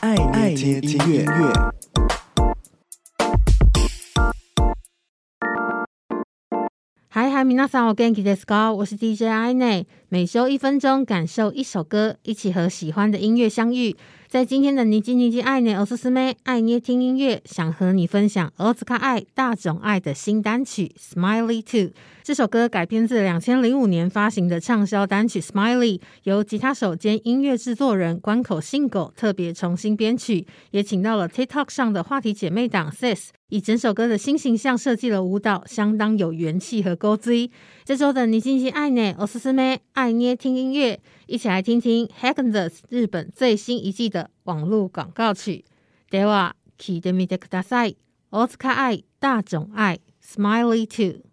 爱捏听音乐。嗨嗨，皆さんお元気ですか？我是 DJ 爱内，每周一分钟，感受一首歌，一起和喜欢的音乐相遇。在今天的你叽你叽爱捏おすすめ爱捏听音乐，想和你分享大塚爱大种爱的新单曲《Smiley 2》。这首歌改编自两千零五年发行的畅销单曲《Smiley》，由吉他手兼音乐制作人关口信子特别重新编曲，也请到了 TikTok 上的话题姐妹档 Sis，以整首歌的新形象设计了舞蹈，相当有元气和勾追。这周的你叽你叽爱捏おすすめ 爱捏听音乐，一起来听听 Häagen-Dazs 日本最新一季的网络广告曲。では、闻いてみてください。大塚爱大种爱 Smiley 2。